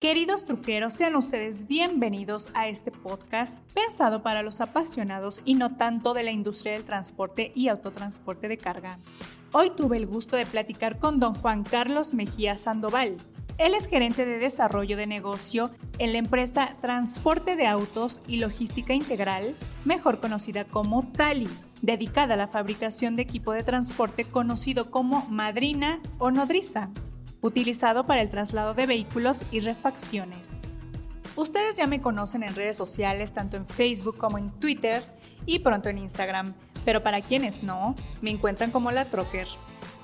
Queridos truqueros, sean ustedes bienvenidos a este podcast pensado para los apasionados y no tanto de la industria del transporte y autotransporte de carga. Hoy tuve el gusto de platicar con don Juan Carlos Mejía Sandoval. Él es gerente de desarrollo de negocio en la empresa Transporte de Autos y Logística Integral, mejor conocida como TALI, dedicada a la fabricación de equipo de transporte conocido como madrina o nodriza utilizado para el traslado de vehículos y refacciones. Ustedes ya me conocen en redes sociales, tanto en Facebook como en Twitter y pronto en Instagram, pero para quienes no, me encuentran como la Trocker.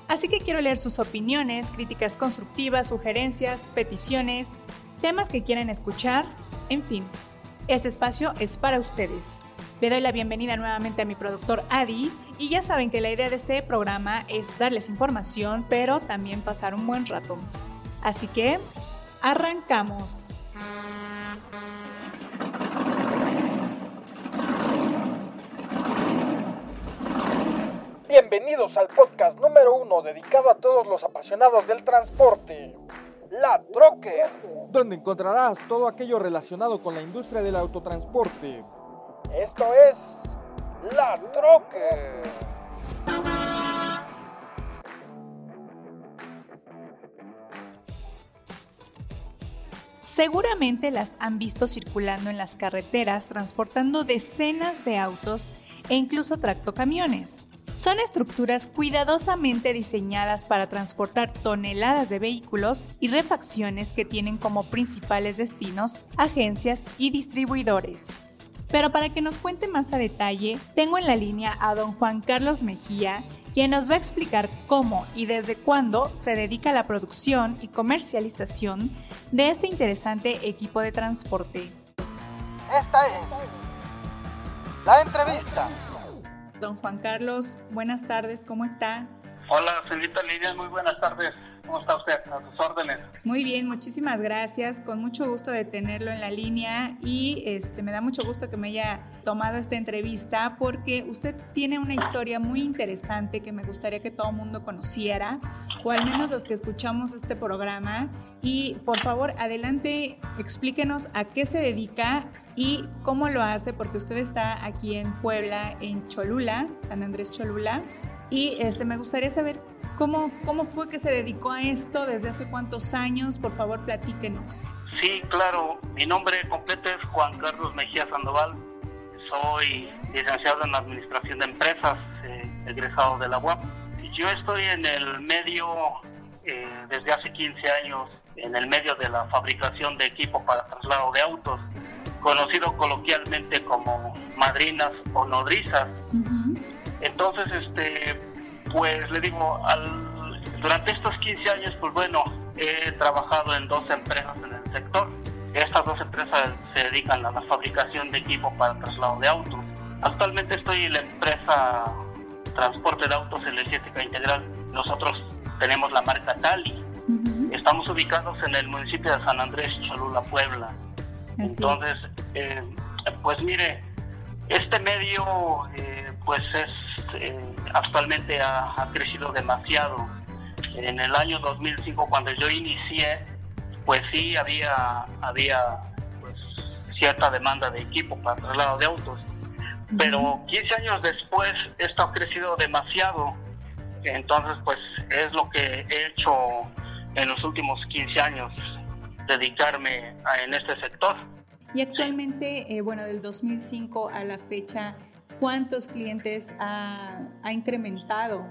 Así que quiero leer sus opiniones, críticas constructivas, sugerencias, peticiones, temas que quieran escuchar, en fin. Este espacio es para ustedes. Le doy la bienvenida nuevamente a mi productor Adi y ya saben que la idea de este programa es darles información, pero también pasar un buen rato. Así que, arrancamos. Bienvenidos al podcast número uno dedicado a todos los apasionados del transporte. La Troque, donde encontrarás todo aquello relacionado con la industria del autotransporte esto es La Troque. Seguramente las han visto circulando en las carreteras transportando decenas de autos e incluso tractocamiones. Son estructuras cuidadosamente diseñadas para transportar toneladas de vehículos y refacciones que tienen como principales destinos agencias y distribuidores. Pero para que nos cuente más a detalle, tengo en la línea a don Juan Carlos Mejía, quien nos va a explicar cómo y desde cuándo se dedica a la producción y comercialización de este interesante equipo de transporte. Esta es la entrevista. Don Juan Carlos, buenas tardes, ¿cómo está? Hola, señorita Lidia, muy buenas tardes. ¿Cómo está usted? A sus órdenes. Muy bien, muchísimas gracias. Con mucho gusto de tenerlo en la línea y este, me da mucho gusto que me haya tomado esta entrevista porque usted tiene una historia muy interesante que me gustaría que todo el mundo conociera, o al menos los que escuchamos este programa. Y por favor, adelante, explíquenos a qué se dedica y cómo lo hace, porque usted está aquí en Puebla, en Cholula, San Andrés Cholula. Y este, me gustaría saber cómo, cómo fue que se dedicó a esto, desde hace cuántos años, por favor platíquenos. Sí, claro, mi nombre completo es Juan Carlos Mejía Sandoval, soy licenciado en Administración de Empresas, eh, egresado de la UAP. Yo estoy en el medio, eh, desde hace 15 años, en el medio de la fabricación de equipo para traslado de autos, conocido coloquialmente como madrinas o nodrizas. Entonces, este, pues le digo, al, durante estos 15 años, pues bueno, he trabajado en dos empresas en el sector. Estas dos empresas se dedican a la fabricación de equipo para traslado de autos. Actualmente estoy en la empresa Transporte de Autos Energética Integral. Nosotros tenemos la marca Tali. Estamos ubicados en el municipio de San Andrés, Cholula, Puebla. Entonces, eh, pues mire, este medio eh, pues es eh, actualmente ha, crecido demasiado. En el año 2005, cuando yo inicié, pues sí había, había pues, cierta demanda de equipo para traslado de autos. Pero 15 años después, esto ha crecido demasiado. Entonces, pues es lo que he hecho en los últimos 15 años, dedicarme en este sector. Y actualmente, eh, bueno, del 2005 a la fecha, ¿Cuántos clientes ha, incrementado?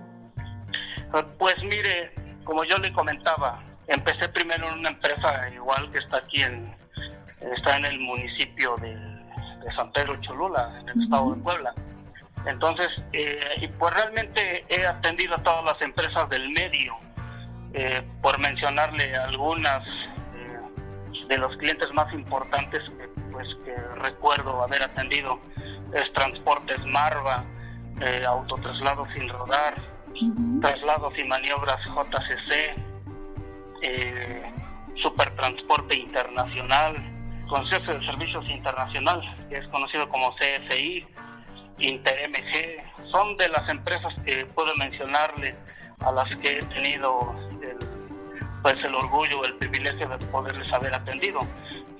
Pues mire, como yo le comentaba, empecé primero en una empresa igual que está aquí en, está en el municipio de, San Pedro Cholula, en el estado de Puebla. Entonces, eh, y pues realmente he atendido a todas las empresas del medio, eh, por mencionarle algunas eh, de los clientes más importantes que, pues, que recuerdo haber atendido es Transportes Marva, eh, Autotraslado sin rodar, Traslados y maniobras JCC, eh, Supertransporte Internacional, Consejo de Servicios Internacional, que es conocido como CSI, InterMG, son de las empresas que puedo mencionarle a las que he tenido pues el orgullo, el privilegio de poderles haber atendido.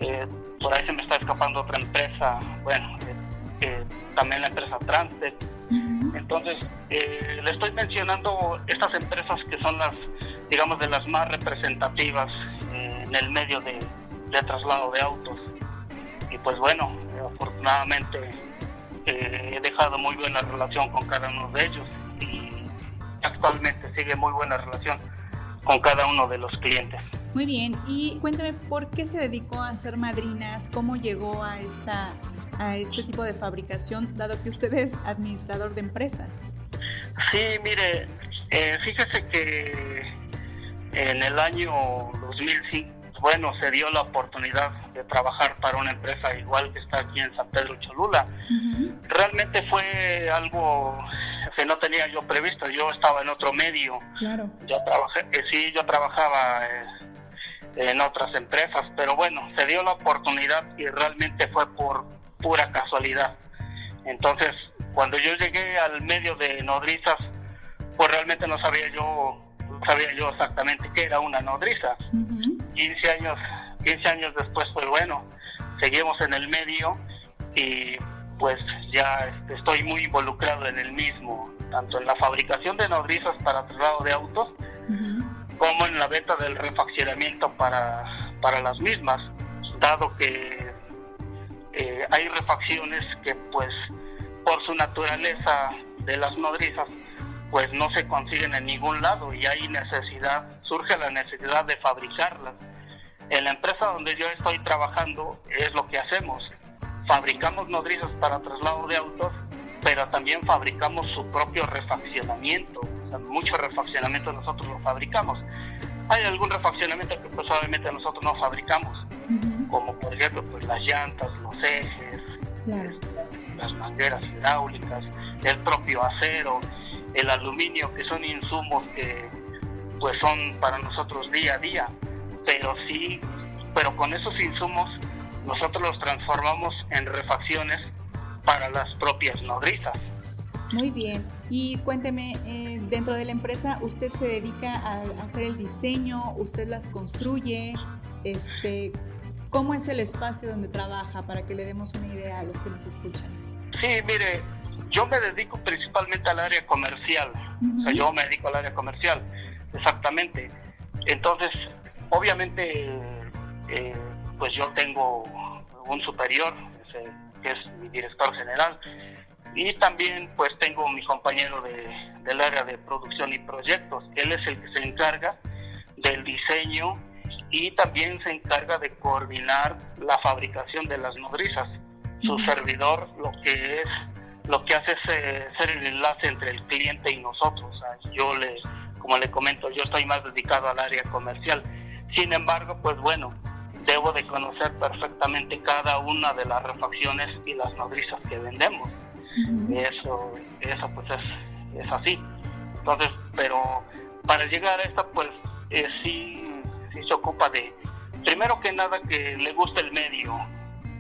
Eh, por ahí se me está escapando otra empresa, bueno, también la empresa Transtec. Entonces, le estoy mencionando estas empresas que son las, digamos, de las más representativas en el medio de, de traslado de autos. Y pues bueno, afortunadamente he dejado muy buena relación con cada uno de ellos y actualmente sigue muy buena relación con cada uno de los clientes. Muy bien, y cuéntame por qué se dedicó a hacer madrinas, cómo llegó a esta a este tipo de fabricación, dado que usted es administrador de empresas. Sí, mire, eh, fíjese que en el año 2005 bueno, se dio la oportunidad de trabajar para una empresa igual que está aquí en San Pedro Cholula. Realmente fue algo que no tenía yo previsto. Yo estaba en otro medio. Claro. Yo trabajé, eh, sí, yo trabajaba eh, en otras empresas, pero bueno, se dio la oportunidad y realmente fue por pura casualidad. Entonces, cuando yo llegué al medio de nodrizas, pues realmente no sabía yo sabía yo exactamente qué era una nodriza. 15 años 15 años después pues bueno seguimos en el medio y pues ya estoy muy involucrado en el mismo tanto en la fabricación de nodrizas para traslado de autos como en la venta del refaccionamiento para, para las mismas dado que eh, hay refacciones que pues por su naturaleza de las nodrizas pues no se consiguen en ningún lado y hay necesidad, surge la necesidad de fabricarlas. En la empresa donde yo estoy trabajando es lo que hacemos. Fabricamos nodrizas para traslado de autos, pero también fabricamos su propio refaccionamiento. mucho refaccionamiento nosotros lo fabricamos. Hay algún refaccionamiento que pues obviamente nosotros no fabricamos, como por ejemplo pues las llantas, los ejes, las mangueras hidráulicas, el propio acero, el aluminio, que son insumos que pues son para nosotros día a día, pero sí, pero con esos insumos nosotros los transformamos en refacciones para las propias nodrizas. Muy bien. Y cuénteme, eh, dentro de la empresa, ¿usted se dedica a hacer el diseño? ¿Usted las construye? Este, ¿Cómo es el espacio donde trabaja para que le demos una idea a los que nos escuchan? Sí, mire, yo me dedico principalmente al área comercial. o sea, yo me dedico al área comercial, exactamente. Entonces, obviamente, eh, pues yo tengo un superior, que es mi director general, y también pues tengo mi compañero de, del área de producción y proyectos. Él es el que se encarga del diseño y también se encarga de coordinar la fabricación de las nodrizas. Su servidor lo que es lo que hace es eh, ser el enlace entre el cliente y nosotros. yo le, como le comento, yo estoy más dedicado al área comercial. Sin embargo, pues bueno, debo de conocer perfectamente cada una de las refacciones y las nodrizas que vendemos. Eso, eso pues es, es así. Entonces, pero para llegar a esta, pues eh, sí, sí se ocupa de, primero que nada, que le guste el medio,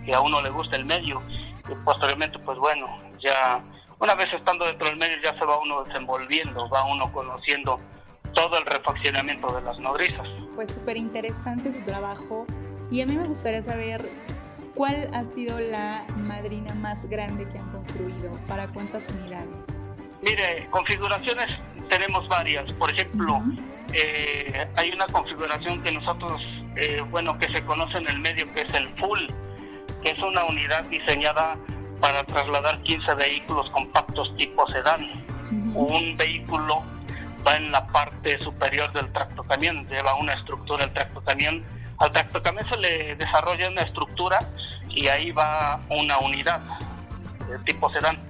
que a uno le guste el medio, y posteriormente, pues bueno, ya una vez estando dentro del medio ya se va uno desenvolviendo, va uno conociendo todo el refaccionamiento de las nodrizas. Pues súper interesante su trabajo y a mí me gustaría saber cuál ha sido la madrina más grande que han construido, para cuántas unidades. Mire, configuraciones tenemos varias. Por ejemplo, eh, hay una configuración que nosotros, eh, bueno, que se conoce en el medio, que es el full, que es una unidad diseñada para trasladar 15 vehículos compactos tipo sedán. Un vehículo va en la parte superior del tractocamión, lleva una estructura el tractocamión. Al tractocamión se le desarrolla una estructura y ahí va una unidad de tipo sedán.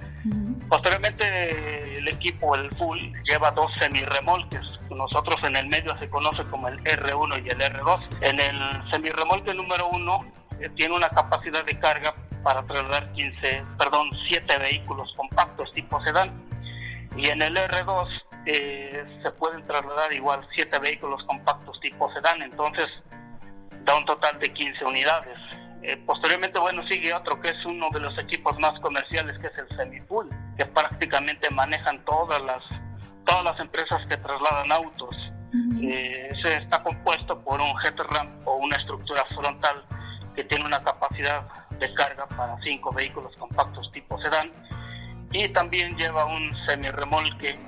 Posteriormente el equipo, el full, lleva dos semirremolques. Nosotros en el medio se conoce como el R1 y el R2. En el semirremolque número 1 eh, tiene una capacidad de carga para trasladar 15, perdón, 7 vehículos compactos tipo sedán. Y en el R2 eh, se pueden trasladar igual 7 vehículos compactos tipo sedán, entonces da un total de 15 unidades. Eh, posteriormente, bueno, sigue otro que es uno de los equipos más comerciales, que es el Semipool, que prácticamente manejan todas las, todas las empresas que trasladan autos. Eh, ese está compuesto por un head ramp o una estructura frontal que tiene una capacidad de carga para cinco vehículos compactos tipo sedán y también lleva un semirremolque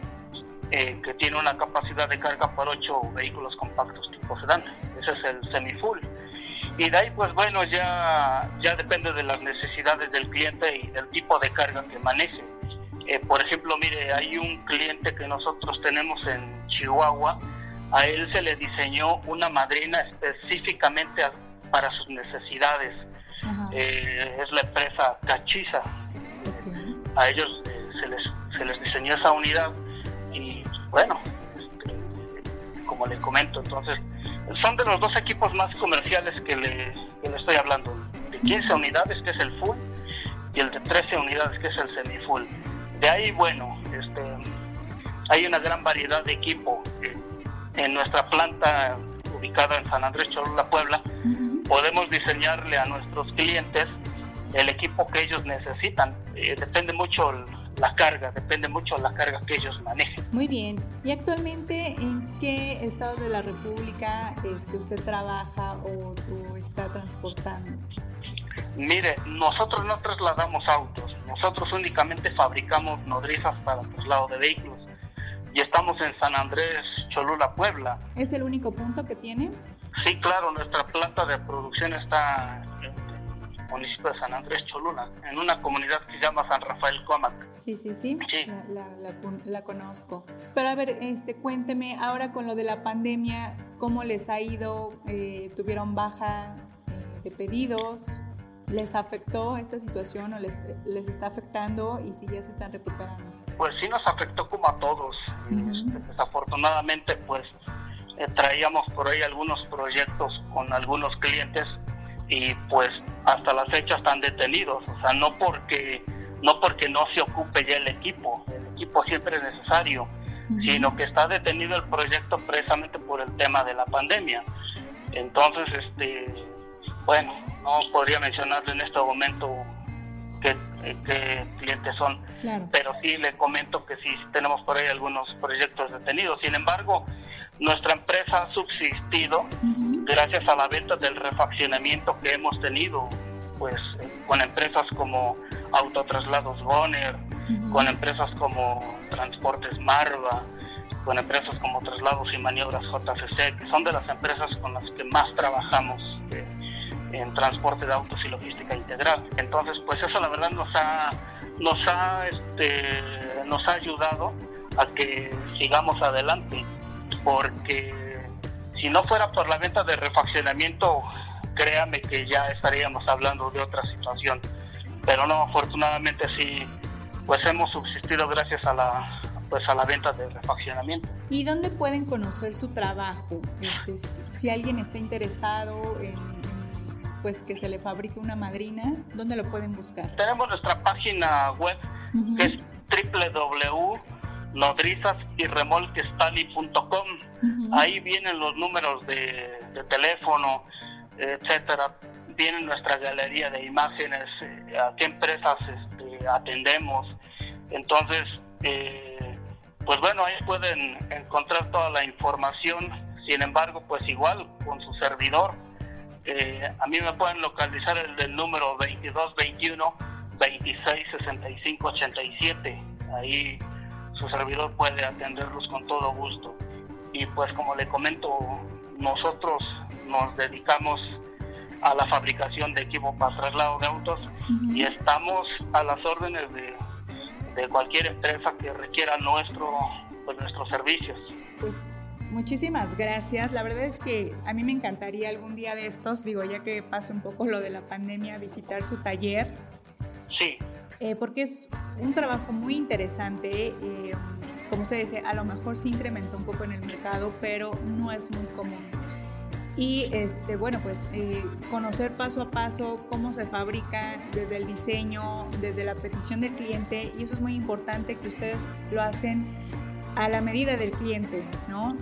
eh, que tiene una capacidad de carga para ocho vehículos compactos tipo sedán. Ese es el semi-full. Y de ahí, pues bueno, ya, ya depende de las necesidades del cliente y del tipo de carga que maneje. Eh, por ejemplo, mire, hay un cliente que nosotros tenemos en Chihuahua, a él se le diseñó una madrina específicamente para sus necesidades. Eh, es la empresa Cachiza. A ellos eh, se, les, se les diseñó esa unidad y bueno, este, como le comento, entonces son de los dos equipos más comerciales que le, que le estoy hablando. De 15 unidades, que es el full, y el de 13 unidades, que es el semi-full. De ahí, bueno, este, hay una gran variedad de equipo. En nuestra planta ubicada en San Andrés Cholula, Puebla, podemos diseñarle a nuestros clientes el equipo que ellos necesitan. Eh, depende mucho la carga, depende mucho la carga que ellos manejen. Muy bien. ¿Y actualmente en qué estado de la República este, usted trabaja o, o está transportando? Mire, nosotros no trasladamos autos, nosotros únicamente fabricamos nodrizas para traslado de vehículos y estamos en San Andrés, Cholula, Puebla. ¿Es el único punto que tiene? Sí, claro, nuestra planta de producción está en el municipio de San Andrés, Cholula, en una comunidad que se llama San Rafael Comac. Sí, sí, sí, La, conozco. Pero a ver, este, cuénteme, ahora con lo de la pandemia, ¿cómo les ha ido? Eh, ¿Tuvieron baja eh, de pedidos? ¿Les afectó esta situación o les, les está afectando y si ya se están recuperando? Pues sí nos afectó como a todos. Este, desafortunadamente, pues eh, traíamos por ahí algunos proyectos con algunos clientes y pues hasta la fecha están detenidos. O sea, no porque no porque no se ocupe ya el equipo, el equipo siempre es necesario, sino que está detenido el proyecto precisamente por el tema de la pandemia. Entonces, este, bueno, no podría mencionarle en este momento qué, clientes son, pero sí le comento que sí tenemos por ahí algunos proyectos detenidos. Sin embargo, nuestra empresa ha subsistido gracias a la venta del refaccionamiento que hemos tenido, pues con empresas como Autotraslados Goner, con empresas como Transportes Marva, con empresas como Traslados y Maniobras JCC, que son de las empresas con las que más trabajamos. En transporte de autos y logística integral. Entonces, pues eso la verdad nos ha, nos ha, este, nos ha ayudado a que sigamos adelante, porque si no fuera por la venta de refaccionamiento, créame que ya estaríamos hablando de otra situación. Pero no, afortunadamente sí, pues hemos subsistido gracias a la pues a la venta de refaccionamiento. ¿Y dónde pueden conocer su trabajo? Este, si alguien está interesado en pues que se le fabrique una madrina, ¿dónde lo pueden buscar? Tenemos nuestra página web que es www.nodrizasyremolquestali.com. Ahí vienen los números de, teléfono, etcétera. Viene nuestra galería de imágenes, eh, a qué empresas este, atendemos. Entonces, eh, pues bueno, ahí pueden encontrar toda la información. Sin embargo, pues igual con su servidor eh, a mí me pueden localizar el del número 2221 266587. Ahí su servidor puede atenderlos con todo gusto. Y pues como le comento, nosotros nos dedicamos a la fabricación de equipo para traslado de autos y estamos a las órdenes de, cualquier empresa que requiera nuestro pues, nuestros servicios. Pues Muchísimas gracias. La verdad es que a mí me encantaría algún día de estos, digo, ya que pase un poco lo de la pandemia, visitar su taller. Sí. Eh, porque es un trabajo muy interesante. Eh, como usted dice, a lo mejor se incrementó un poco en el mercado, pero no es muy común. Y este, bueno, pues eh, conocer paso a paso cómo se fabrica desde el diseño, desde la petición del cliente, y eso es muy importante que ustedes lo hacen a la medida del cliente, ¿no?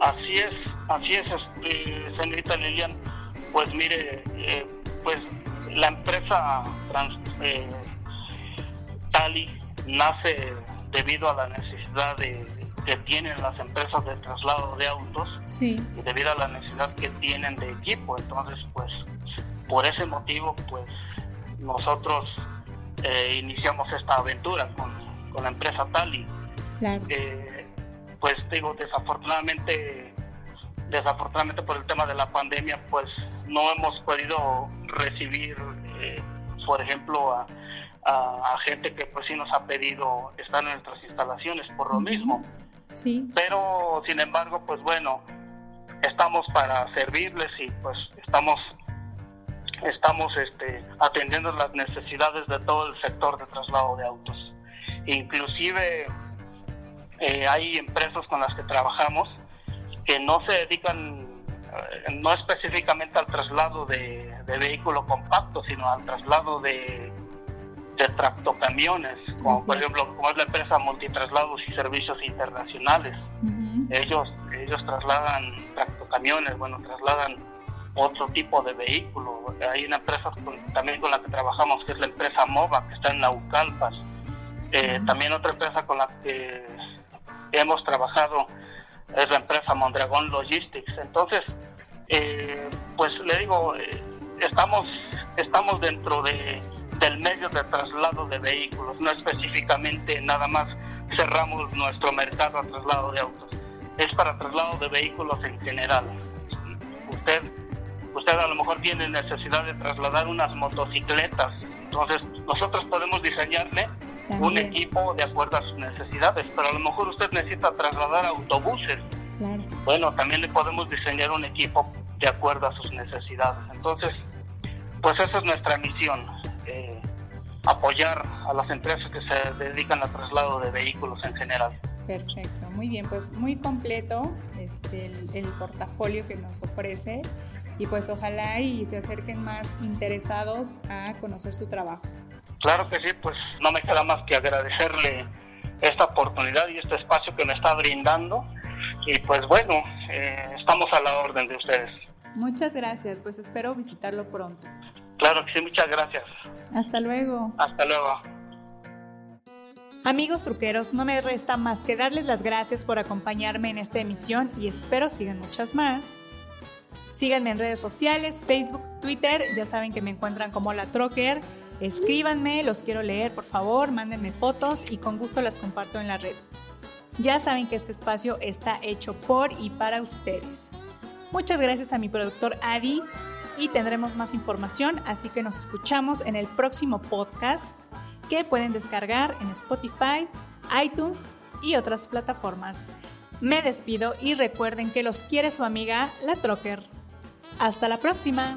Así es, así es, este, señorita Lilian. Pues mire, eh, pues la empresa trans, eh, Tali nace debido a la necesidad de, que tienen las empresas de traslado de autos sí. y debido a la necesidad que tienen de equipo. Entonces, pues, por ese motivo, pues, nosotros eh, iniciamos esta aventura con, con la empresa Tali. Claro. Eh, pues digo, desafortunadamente, desafortunadamente por el tema de la pandemia, pues no hemos podido recibir, eh, por ejemplo, a, a, gente que pues sí nos ha pedido estar en nuestras instalaciones por lo mismo. Sí. Pero sin embargo, pues bueno, estamos para servirles y pues estamos estamos este, atendiendo las necesidades de todo el sector de traslado de autos. Inclusive eh, hay empresas con las que trabajamos que no se dedican eh, no específicamente al traslado de, de vehículo compacto, sino al traslado de, de tractocamiones, como por ejemplo como es la empresa Multitraslados y Servicios Internacionales. Ellos ellos trasladan tractocamiones, bueno, trasladan otro tipo de vehículo. Hay una empresa también con la que trabajamos, que es la empresa MOVA, que está en Naucalpas. Eh, también otra empresa con la que hemos trabajado es la empresa Mondragón Logistics. Entonces, eh, pues le digo, eh, estamos, estamos dentro de, del medio de traslado de vehículos, no específicamente nada más cerramos nuestro mercado a traslado de autos, es para traslado de vehículos en general. Usted usted a lo mejor tiene necesidad de trasladar unas motocicletas. Entonces, nosotros podemos diseñarle un equipo de acuerdo a sus necesidades, pero a lo mejor usted necesita trasladar autobuses. Bueno, también le podemos diseñar un equipo de acuerdo a sus necesidades. Entonces, pues esa es nuestra misión, eh, apoyar a las empresas que se dedican al traslado de vehículos en general. Perfecto, muy bien, pues muy completo este, el, el portafolio que nos ofrece y pues ojalá y se acerquen más interesados a conocer su trabajo. Claro que sí, pues no me queda más que agradecerle esta oportunidad y este espacio que me está brindando y pues bueno, eh, estamos a la orden de ustedes. Muchas gracias, pues espero visitarlo pronto. Claro que sí, muchas gracias. Hasta luego. Hasta luego. Amigos truqueros, no me resta más que darles las gracias por acompañarme en esta emisión y espero sigan muchas más. Síganme en redes sociales, Facebook, Twitter, ya saben que me encuentran como La Trocker. Escríbanme, los quiero leer, por favor, mándenme fotos y con gusto las comparto en la red. Ya saben que este espacio está hecho por y para ustedes. Muchas gracias a mi productor Adi y tendremos más información, así que nos escuchamos en el próximo podcast que pueden descargar en Spotify, iTunes y otras plataformas. Me despido y recuerden que los quiere su amiga La Trocker. Hasta la próxima.